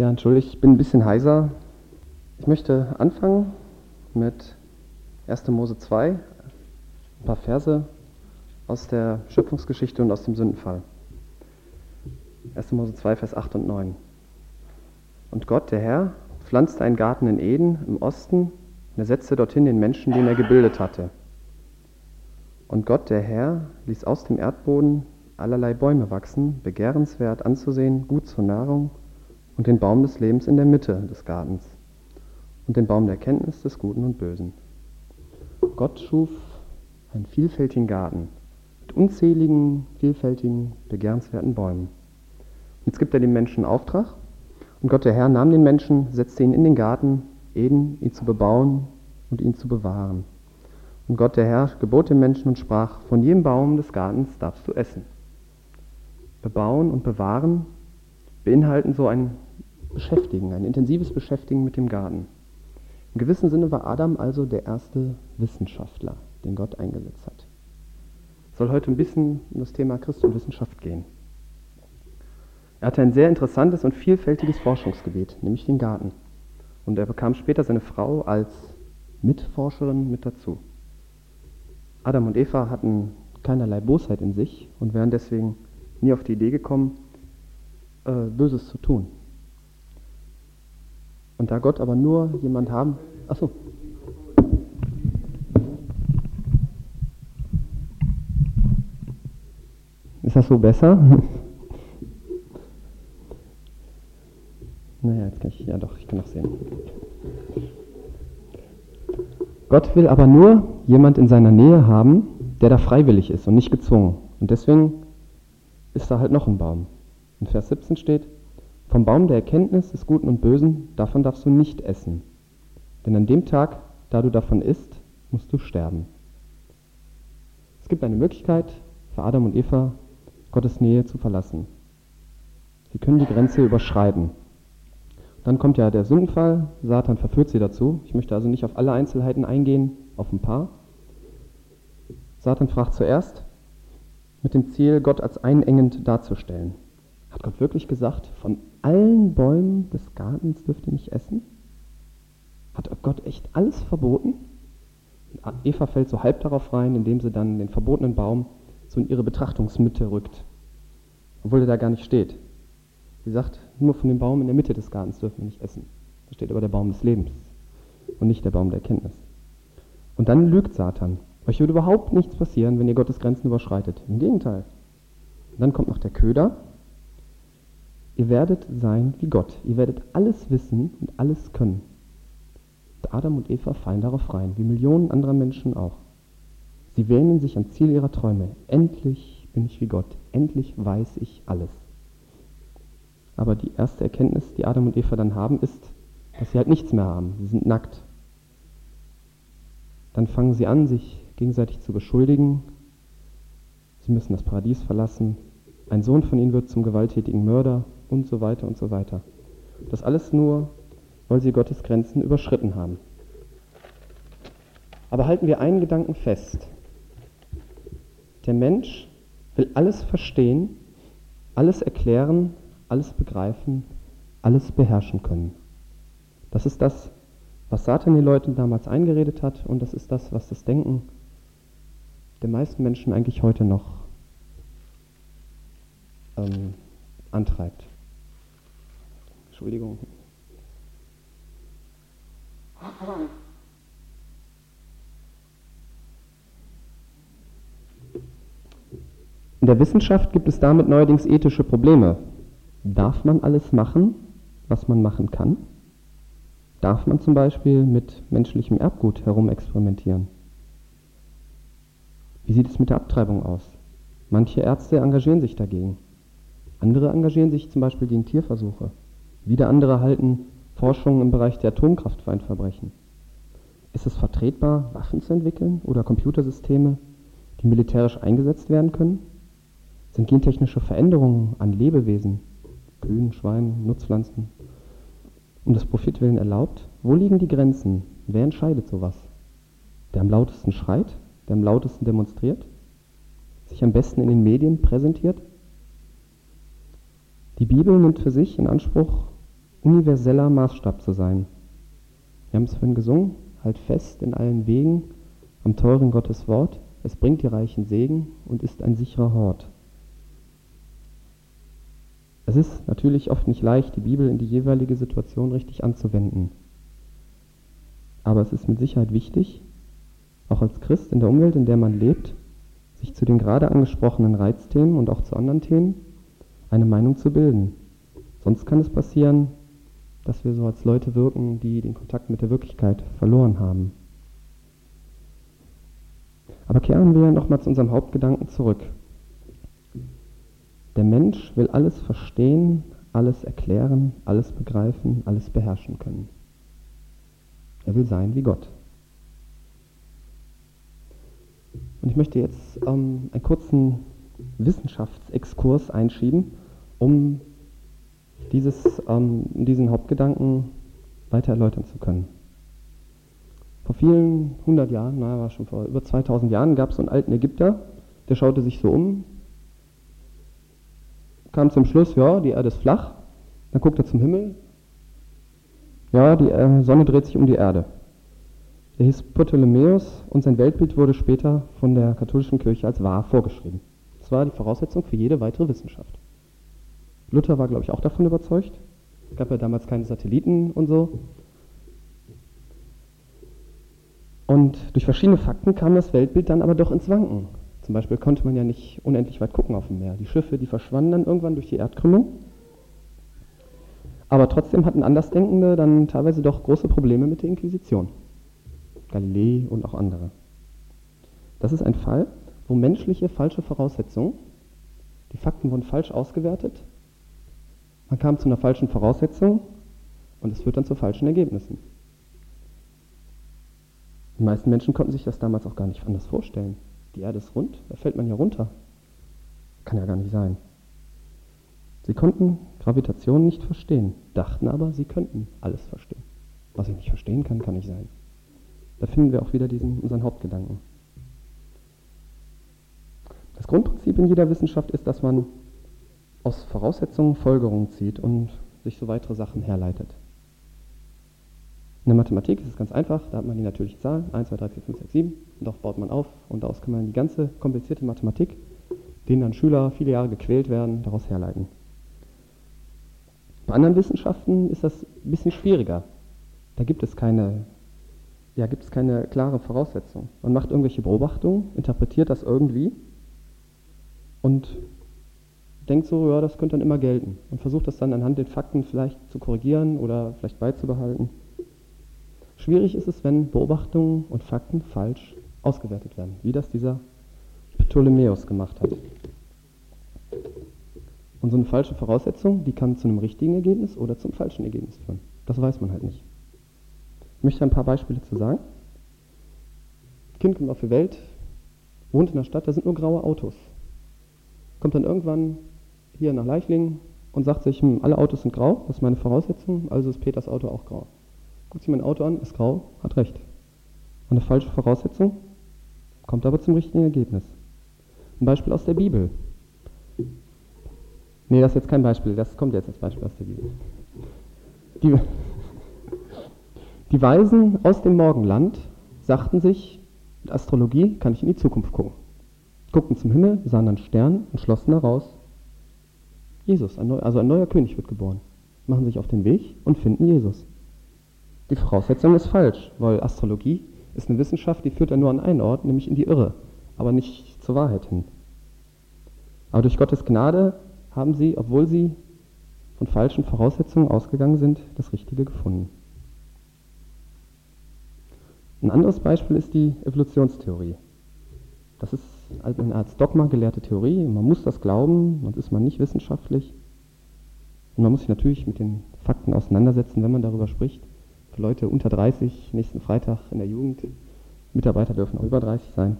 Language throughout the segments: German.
Ja, entschuldigt, ich bin ein bisschen heiser. Ich möchte anfangen mit 1. Mose 2, ein paar Verse aus der Schöpfungsgeschichte und aus dem Sündenfall. 1. Mose 2, Vers 8 und 9. Und Gott, der Herr, pflanzte einen Garten in Eden im Osten und er setzte dorthin den Menschen, den er gebildet hatte. Und Gott, der Herr, ließ aus dem Erdboden allerlei Bäume wachsen, begehrenswert anzusehen, gut zur Nahrung, und den Baum des Lebens in der Mitte des Gartens und den Baum der Kenntnis des Guten und Bösen. Gott schuf einen vielfältigen Garten mit unzähligen, vielfältigen, begehrenswerten Bäumen. Jetzt gibt er dem Menschen Auftrag und Gott der Herr nahm den Menschen, setzte ihn in den Garten Eden, ihn zu bebauen und ihn zu bewahren. Und Gott der Herr gebot dem Menschen und sprach, von jedem Baum des Gartens darfst du essen. Bebauen und bewahren beinhalten so ein Beschäftigen, ein intensives Beschäftigen mit dem Garten. Im gewissen Sinne war Adam also der erste Wissenschaftler, den Gott eingesetzt hat. Es soll heute ein bisschen um das Thema Christ und Wissenschaft gehen. Er hatte ein sehr interessantes und vielfältiges Forschungsgebiet, nämlich den Garten. Und er bekam später seine Frau als Mitforscherin mit dazu. Adam und Eva hatten keinerlei Bosheit in sich und wären deswegen nie auf die Idee gekommen, äh, Böses zu tun. Und da Gott aber nur jemand haben. Achso. Ist das so besser? naja, jetzt kann ich. Ja, doch, ich kann noch sehen. Gott will aber nur jemand in seiner Nähe haben, der da freiwillig ist und nicht gezwungen. Und deswegen ist da halt noch ein Baum. In Vers 17 steht, vom Baum der Erkenntnis des Guten und Bösen, davon darfst du nicht essen. Denn an dem Tag, da du davon isst, musst du sterben. Es gibt eine Möglichkeit für Adam und Eva, Gottes Nähe zu verlassen. Sie können die Grenze überschreiten. Dann kommt ja der Sündenfall, Satan verführt sie dazu. Ich möchte also nicht auf alle Einzelheiten eingehen, auf ein paar. Satan fragt zuerst mit dem Ziel, Gott als einengend darzustellen. Hat Gott wirklich gesagt, von allen Bäumen des Gartens dürft ihr nicht essen? Hat Gott echt alles verboten? Eva fällt so halb darauf rein, indem sie dann den verbotenen Baum so in ihre Betrachtungsmitte rückt, obwohl er da gar nicht steht. Sie sagt, nur von dem Baum in der Mitte des Gartens dürfen wir nicht essen. Da steht aber der Baum des Lebens und nicht der Baum der Erkenntnis. Und dann lügt Satan. Euch würde überhaupt nichts passieren, wenn ihr Gottes Grenzen überschreitet. Im Gegenteil. Und dann kommt noch der Köder Ihr werdet sein wie Gott. Ihr werdet alles wissen und alles können. Und Adam und Eva fallen darauf rein, wie Millionen anderer Menschen auch. Sie wähnen sich am Ziel ihrer Träume. Endlich bin ich wie Gott. Endlich weiß ich alles. Aber die erste Erkenntnis, die Adam und Eva dann haben, ist, dass sie halt nichts mehr haben. Sie sind nackt. Dann fangen sie an, sich gegenseitig zu beschuldigen. Sie müssen das Paradies verlassen. Ein Sohn von ihnen wird zum gewalttätigen Mörder und so weiter und so weiter. Das alles nur, weil sie Gottes Grenzen überschritten haben. Aber halten wir einen Gedanken fest. Der Mensch will alles verstehen, alles erklären, alles begreifen, alles beherrschen können. Das ist das, was Satan den Leuten damals eingeredet hat und das ist das, was das Denken der meisten Menschen eigentlich heute noch ähm, antreibt. Entschuldigung. In der Wissenschaft gibt es damit neuerdings ethische Probleme. Darf man alles machen, was man machen kann? Darf man zum Beispiel mit menschlichem Erbgut herumexperimentieren? Wie sieht es mit der Abtreibung aus? Manche Ärzte engagieren sich dagegen. Andere engagieren sich zum Beispiel gegen Tierversuche. Wieder andere halten Forschung im Bereich der Atomkraft für ein Verbrechen. Ist es vertretbar, Waffen zu entwickeln oder Computersysteme, die militärisch eingesetzt werden können? Sind gentechnische Veränderungen an Lebewesen, Kühen, Schweinen, Nutzpflanzen, um des Profit willen erlaubt? Wo liegen die Grenzen? Wer entscheidet sowas? Der am lautesten schreit? Der am lautesten demonstriert? Sich am besten in den Medien präsentiert? Die Bibel nimmt für sich in Anspruch, universeller Maßstab zu sein. Wir haben es vorhin gesungen, halt fest in allen Wegen am teuren Gottes Wort, es bringt dir reichen Segen und ist ein sicherer Hort. Es ist natürlich oft nicht leicht, die Bibel in die jeweilige Situation richtig anzuwenden. Aber es ist mit Sicherheit wichtig, auch als Christ in der Umwelt, in der man lebt, sich zu den gerade angesprochenen Reizthemen und auch zu anderen Themen eine Meinung zu bilden. Sonst kann es passieren, dass wir so als Leute wirken, die den Kontakt mit der Wirklichkeit verloren haben. Aber kehren wir nochmal zu unserem Hauptgedanken zurück. Der Mensch will alles verstehen, alles erklären, alles begreifen, alles beherrschen können. Er will sein wie Gott. Und ich möchte jetzt ähm, einen kurzen Wissenschaftsexkurs einschieben, um dieses, ähm, diesen Hauptgedanken weiter erläutern zu können. Vor vielen hundert Jahren, naja, war schon vor über 2000 Jahren, gab es so einen alten Ägypter, der schaute sich so um, kam zum Schluss, ja, die Erde ist flach, dann guckt er zum Himmel, ja, die äh, Sonne dreht sich um die Erde. Er hieß Ptolemäus und sein Weltbild wurde später von der katholischen Kirche als wahr vorgeschrieben. Das war die Voraussetzung für jede weitere Wissenschaft. Luther war, glaube ich, auch davon überzeugt. Es gab ja damals keine Satelliten und so. Und durch verschiedene Fakten kam das Weltbild dann aber doch ins Wanken. Zum Beispiel konnte man ja nicht unendlich weit gucken auf dem Meer. Die Schiffe, die verschwanden dann irgendwann durch die Erdkrümmung. Aber trotzdem hatten Andersdenkende dann teilweise doch große Probleme mit der Inquisition. Galilei und auch andere. Das ist ein Fall, wo menschliche falsche Voraussetzungen, die Fakten wurden falsch ausgewertet, man kam zu einer falschen Voraussetzung und es führt dann zu falschen Ergebnissen. Die meisten Menschen konnten sich das damals auch gar nicht anders vorstellen. Die Erde ist rund, da fällt man ja runter. Kann ja gar nicht sein. Sie konnten Gravitation nicht verstehen, dachten aber, sie könnten alles verstehen. Was ich nicht verstehen kann, kann nicht sein. Da finden wir auch wieder diesen, unseren Hauptgedanken. Das Grundprinzip in jeder Wissenschaft ist, dass man aus Voraussetzungen Folgerungen zieht und sich so weitere Sachen herleitet. In der Mathematik ist es ganz einfach, da hat man die natürlichen Zahlen, 1, 2, 3, 4, 5, 6, 7, und darauf baut man auf und daraus kann man die ganze komplizierte Mathematik, denen dann Schüler viele Jahre gequält werden, daraus herleiten. Bei anderen Wissenschaften ist das ein bisschen schwieriger. Da gibt es keine ja, gibt es keine klare Voraussetzung. Man macht irgendwelche Beobachtungen, interpretiert das irgendwie und denkt so, ja, das könnte dann immer gelten und versucht das dann anhand den Fakten vielleicht zu korrigieren oder vielleicht beizubehalten. Schwierig ist es, wenn Beobachtungen und Fakten falsch ausgewertet werden, wie das dieser Ptolemäus gemacht hat. Und so eine falsche Voraussetzung, die kann zu einem richtigen Ergebnis oder zum falschen Ergebnis führen. Das weiß man halt nicht. Ich möchte ein paar Beispiele zu sagen. Kind kommt auf die Welt, wohnt in der Stadt, da sind nur graue Autos. Kommt dann irgendwann hier nach Leichlingen und sagt sich, hm, alle Autos sind grau, das ist meine Voraussetzung, also ist Peters Auto auch grau. Guckt sich mein Auto an, ist grau, hat recht. Eine falsche Voraussetzung, kommt aber zum richtigen Ergebnis. Ein Beispiel aus der Bibel. Nee, das ist jetzt kein Beispiel, das kommt jetzt als Beispiel aus der Bibel. Die, die Weisen aus dem Morgenland sagten sich, mit Astrologie kann ich in die Zukunft gucken. Guckten zum Himmel, sahen einen Stern und schlossen daraus, Jesus, ein neu, also ein neuer König wird geboren. Machen sich auf den Weg und finden Jesus. Die Voraussetzung ist falsch, weil Astrologie ist eine Wissenschaft, die führt ja nur an einen Ort, nämlich in die Irre, aber nicht zur Wahrheit hin. Aber durch Gottes Gnade haben sie, obwohl sie von falschen Voraussetzungen ausgegangen sind, das Richtige gefunden. Ein anderes Beispiel ist die Evolutionstheorie. Das ist eine Art Dogma gelehrte Theorie. Man muss das glauben, sonst ist man nicht wissenschaftlich. Und man muss sich natürlich mit den Fakten auseinandersetzen, wenn man darüber spricht. Für Leute unter 30, nächsten Freitag in der Jugend, Mitarbeiter dürfen auch über 30 sein.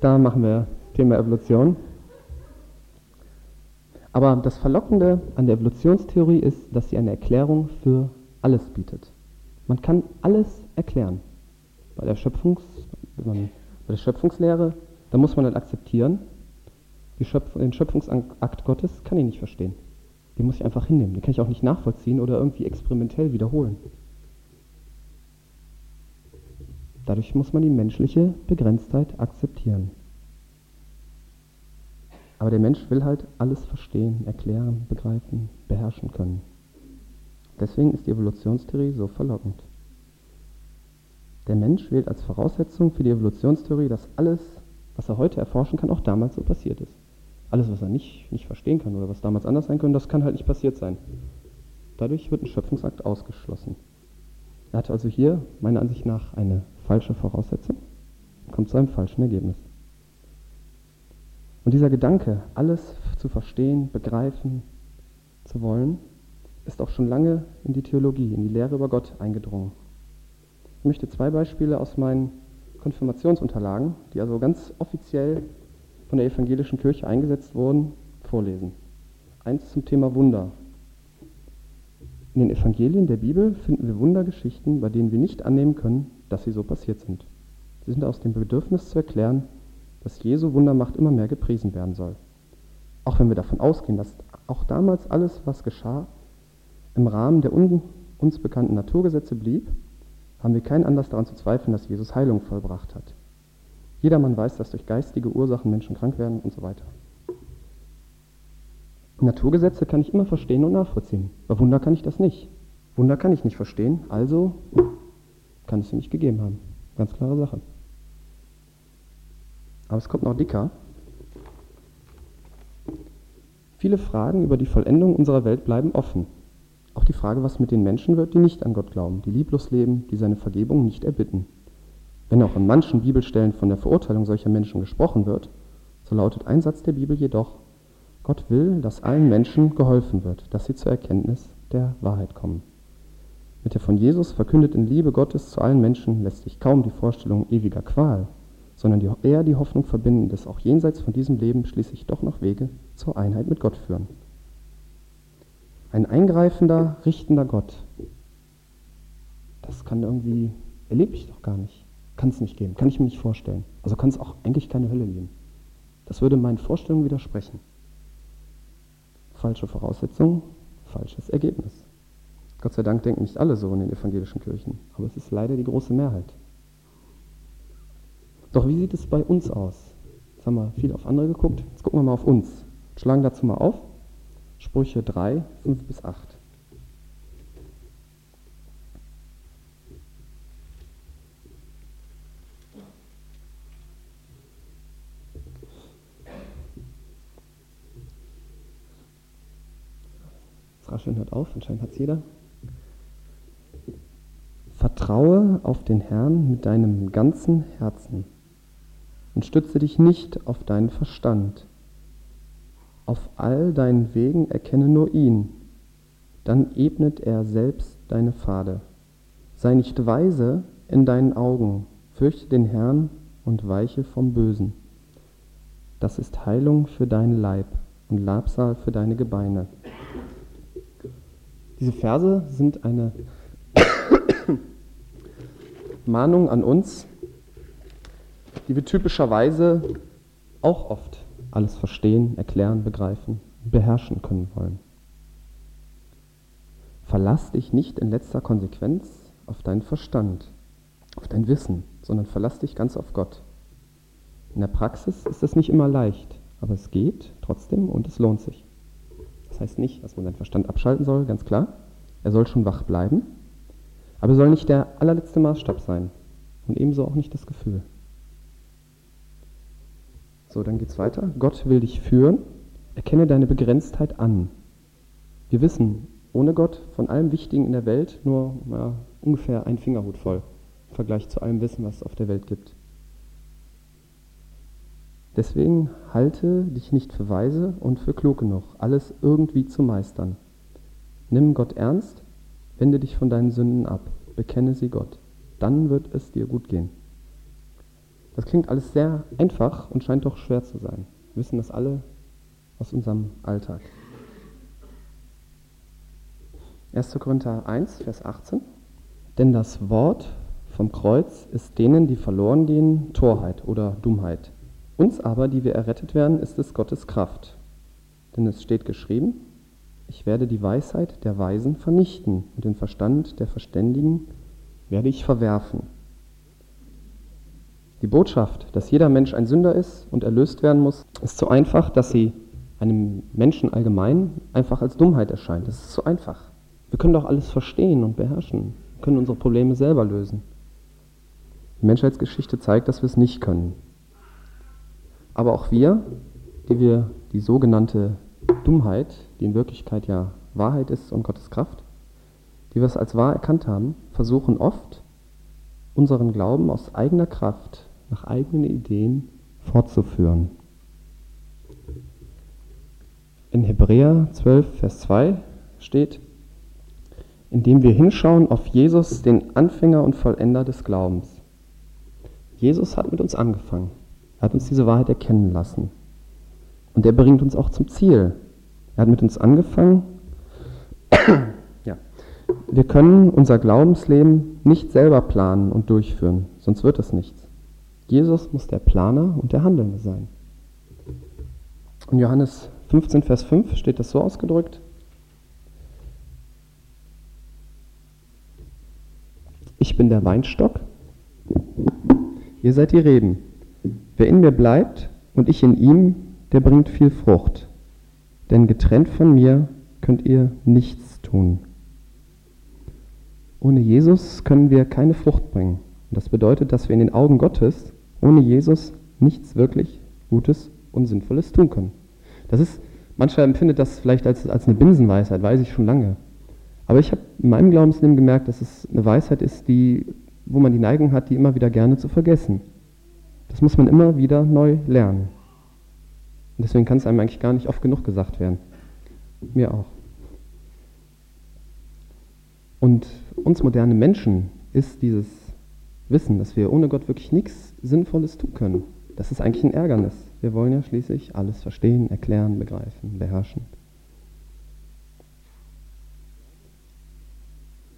Da machen wir Thema Evolution. Aber das Verlockende an der Evolutionstheorie ist, dass sie eine Erklärung für alles bietet. Man kann alles erklären. Bei der, Schöpfungs, bei der Schöpfungslehre, da muss man dann akzeptieren, Schöpf den Schöpfungsakt Gottes kann ich nicht verstehen. Den muss ich einfach hinnehmen. Den kann ich auch nicht nachvollziehen oder irgendwie experimentell wiederholen. Dadurch muss man die menschliche Begrenztheit akzeptieren. Aber der Mensch will halt alles verstehen, erklären, begreifen, beherrschen können. Deswegen ist die Evolutionstheorie so verlockend. Der Mensch wählt als Voraussetzung für die Evolutionstheorie, dass alles, was er heute erforschen kann, auch damals so passiert ist. Alles, was er nicht, nicht verstehen kann oder was damals anders sein könnte, das kann halt nicht passiert sein. Dadurch wird ein Schöpfungsakt ausgeschlossen. Er hat also hier meiner Ansicht nach eine falsche Voraussetzung und kommt zu einem falschen Ergebnis. Und dieser Gedanke, alles zu verstehen, begreifen zu wollen, ist auch schon lange in die Theologie, in die Lehre über Gott eingedrungen. Ich möchte zwei Beispiele aus meinen Konfirmationsunterlagen, die also ganz offiziell von der evangelischen Kirche eingesetzt wurden, vorlesen. Eins zum Thema Wunder. In den Evangelien der Bibel finden wir Wundergeschichten, bei denen wir nicht annehmen können, dass sie so passiert sind. Sie sind aus dem Bedürfnis zu erklären, dass Jesu Wundermacht immer mehr gepriesen werden soll. Auch wenn wir davon ausgehen, dass auch damals alles, was geschah, im Rahmen der uns bekannten Naturgesetze blieb, haben wir keinen Anlass daran zu zweifeln, dass Jesus Heilung vollbracht hat. Jedermann weiß, dass durch geistige Ursachen Menschen krank werden und so weiter. Naturgesetze kann ich immer verstehen und nachvollziehen. Bei Wunder kann ich das nicht. Wunder kann ich nicht verstehen, also kann es sie nicht gegeben haben. Ganz klare Sache. Aber es kommt noch dicker. Viele Fragen über die Vollendung unserer Welt bleiben offen. Auch die Frage, was mit den Menschen wird, die nicht an Gott glauben, die lieblos leben, die seine Vergebung nicht erbitten. Wenn auch in manchen Bibelstellen von der Verurteilung solcher Menschen gesprochen wird, so lautet ein Satz der Bibel jedoch, Gott will, dass allen Menschen geholfen wird, dass sie zur Erkenntnis der Wahrheit kommen. Mit der von Jesus verkündeten Liebe Gottes zu allen Menschen lässt sich kaum die Vorstellung ewiger Qual, sondern eher die Hoffnung verbinden, dass auch jenseits von diesem Leben schließlich doch noch Wege zur Einheit mit Gott führen. Ein eingreifender, richtender Gott, das kann irgendwie, erlebe ich doch gar nicht. Kann es nicht geben, kann ich mir nicht vorstellen. Also kann es auch eigentlich keine Hölle geben. Das würde meinen Vorstellungen widersprechen. Falsche Voraussetzung, falsches Ergebnis. Gott sei Dank denken nicht alle so in den evangelischen Kirchen, aber es ist leider die große Mehrheit. Doch wie sieht es bei uns aus? Jetzt haben wir viel auf andere geguckt, jetzt gucken wir mal auf uns. Schlagen dazu mal auf. Sprüche 3, 5 bis 8. Das Rascheln hört auf, anscheinend hat es jeder. Vertraue auf den Herrn mit deinem ganzen Herzen und stütze dich nicht auf deinen Verstand. Auf all deinen Wegen erkenne nur ihn, dann ebnet er selbst deine Pfade. Sei nicht weise in deinen Augen, fürchte den Herrn und weiche vom Bösen. Das ist Heilung für deinen Leib und Labsal für deine Gebeine. Diese Verse sind eine Mahnung an uns, die wir typischerweise auch oft alles verstehen, erklären, begreifen, beherrschen können wollen. Verlass dich nicht in letzter Konsequenz auf deinen Verstand, auf dein Wissen, sondern verlass dich ganz auf Gott. In der Praxis ist das nicht immer leicht, aber es geht trotzdem und es lohnt sich. Das heißt nicht, dass man seinen Verstand abschalten soll, ganz klar. Er soll schon wach bleiben, aber er soll nicht der allerletzte Maßstab sein und ebenso auch nicht das Gefühl. So, dann geht's weiter. Gott will dich führen. Erkenne deine Begrenztheit an. Wir wissen ohne Gott von allem Wichtigen in der Welt nur ja, ungefähr ein Fingerhut voll im Vergleich zu allem Wissen, was es auf der Welt gibt. Deswegen halte dich nicht für weise und für klug genug, alles irgendwie zu meistern. Nimm Gott ernst, wende dich von deinen Sünden ab, bekenne sie Gott. Dann wird es dir gut gehen. Das klingt alles sehr einfach und scheint doch schwer zu sein. Wir wissen das alle aus unserem Alltag. 1. Korinther 1, Vers 18. Denn das Wort vom Kreuz ist denen, die verloren gehen, Torheit oder Dummheit. Uns aber, die wir errettet werden, ist es Gottes Kraft. Denn es steht geschrieben, ich werde die Weisheit der Weisen vernichten und den Verstand der Verständigen werde ich verwerfen. Die Botschaft, dass jeder Mensch ein Sünder ist und erlöst werden muss, ist so einfach, dass sie einem Menschen allgemein einfach als Dummheit erscheint. Das ist so einfach. Wir können doch alles verstehen und beherrschen. Wir können unsere Probleme selber lösen. Die Menschheitsgeschichte zeigt, dass wir es nicht können. Aber auch wir, die wir die sogenannte Dummheit, die in Wirklichkeit ja Wahrheit ist und Gottes Kraft, die wir es als wahr erkannt haben, versuchen oft, unseren Glauben aus eigener Kraft, nach eigenen Ideen fortzuführen. In Hebräer 12, Vers 2 steht, indem wir hinschauen auf Jesus, den Anfänger und Vollender des Glaubens. Jesus hat mit uns angefangen. Er hat uns diese Wahrheit erkennen lassen. Und er bringt uns auch zum Ziel. Er hat mit uns angefangen. ja. Wir können unser Glaubensleben nicht selber planen und durchführen, sonst wird es nichts. Jesus muss der Planer und der Handelnde sein. In Johannes 15, Vers 5 steht das so ausgedrückt. Ich bin der Weinstock, ihr seid die Reben. Wer in mir bleibt und ich in ihm, der bringt viel Frucht. Denn getrennt von mir könnt ihr nichts tun. Ohne Jesus können wir keine Frucht bringen. Und das bedeutet, dass wir in den Augen Gottes ohne Jesus nichts wirklich Gutes und Sinnvolles tun können. Das ist, mancher empfindet das vielleicht als, als eine Binsenweisheit, weiß ich schon lange. Aber ich habe in meinem Glaubensleben gemerkt, dass es eine Weisheit ist, die, wo man die Neigung hat, die immer wieder gerne zu vergessen. Das muss man immer wieder neu lernen. Und deswegen kann es einem eigentlich gar nicht oft genug gesagt werden. Mir auch. Und uns moderne Menschen ist dieses Wissen, dass wir ohne Gott wirklich nichts Sinnvolles tun können. Das ist eigentlich ein Ärgernis. Wir wollen ja schließlich alles verstehen, erklären, begreifen, beherrschen.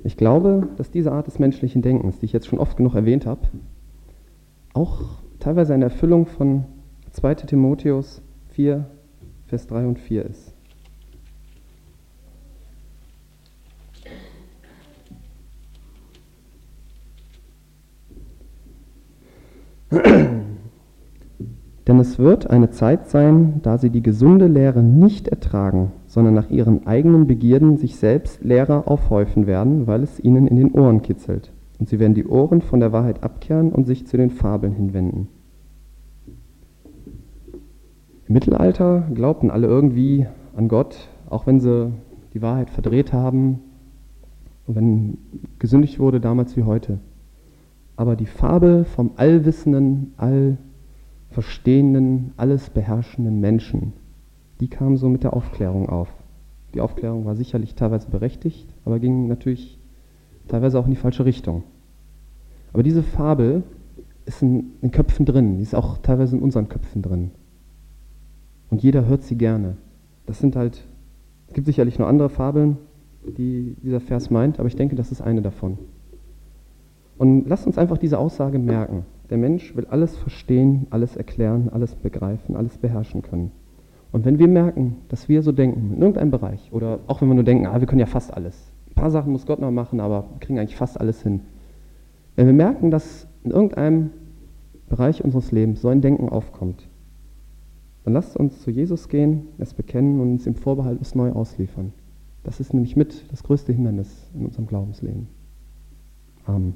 Ich glaube, dass diese Art des menschlichen Denkens, die ich jetzt schon oft genug erwähnt habe, auch teilweise eine Erfüllung von 2 Timotheus 4, Vers 3 und 4 ist. Denn es wird eine Zeit sein, da sie die gesunde Lehre nicht ertragen, sondern nach ihren eigenen Begierden sich selbst Lehrer aufhäufen werden, weil es ihnen in den Ohren kitzelt. Und sie werden die Ohren von der Wahrheit abkehren und sich zu den Fabeln hinwenden. Im Mittelalter glaubten alle irgendwie an Gott, auch wenn sie die Wahrheit verdreht haben und wenn gesündigt wurde damals wie heute. Aber die Fabel vom allwissenden, allverstehenden, alles beherrschenden Menschen, die kam so mit der Aufklärung auf. Die Aufklärung war sicherlich teilweise berechtigt, aber ging natürlich teilweise auch in die falsche Richtung. Aber diese Fabel ist in den Köpfen drin, die ist auch teilweise in unseren Köpfen drin. Und jeder hört sie gerne. Das sind halt, es gibt sicherlich noch andere Fabeln, die dieser Vers meint, aber ich denke, das ist eine davon. Und lasst uns einfach diese Aussage merken. Der Mensch will alles verstehen, alles erklären, alles begreifen, alles beherrschen können. Und wenn wir merken, dass wir so denken, in irgendeinem Bereich, oder auch wenn wir nur denken, ah, wir können ja fast alles. Ein paar Sachen muss Gott noch machen, aber wir kriegen eigentlich fast alles hin. Wenn wir merken, dass in irgendeinem Bereich unseres Lebens so ein Denken aufkommt, dann lasst uns zu Jesus gehen, es bekennen und uns im Vorbehalt es neu ausliefern. Das ist nämlich mit das größte Hindernis in unserem Glaubensleben. Amen.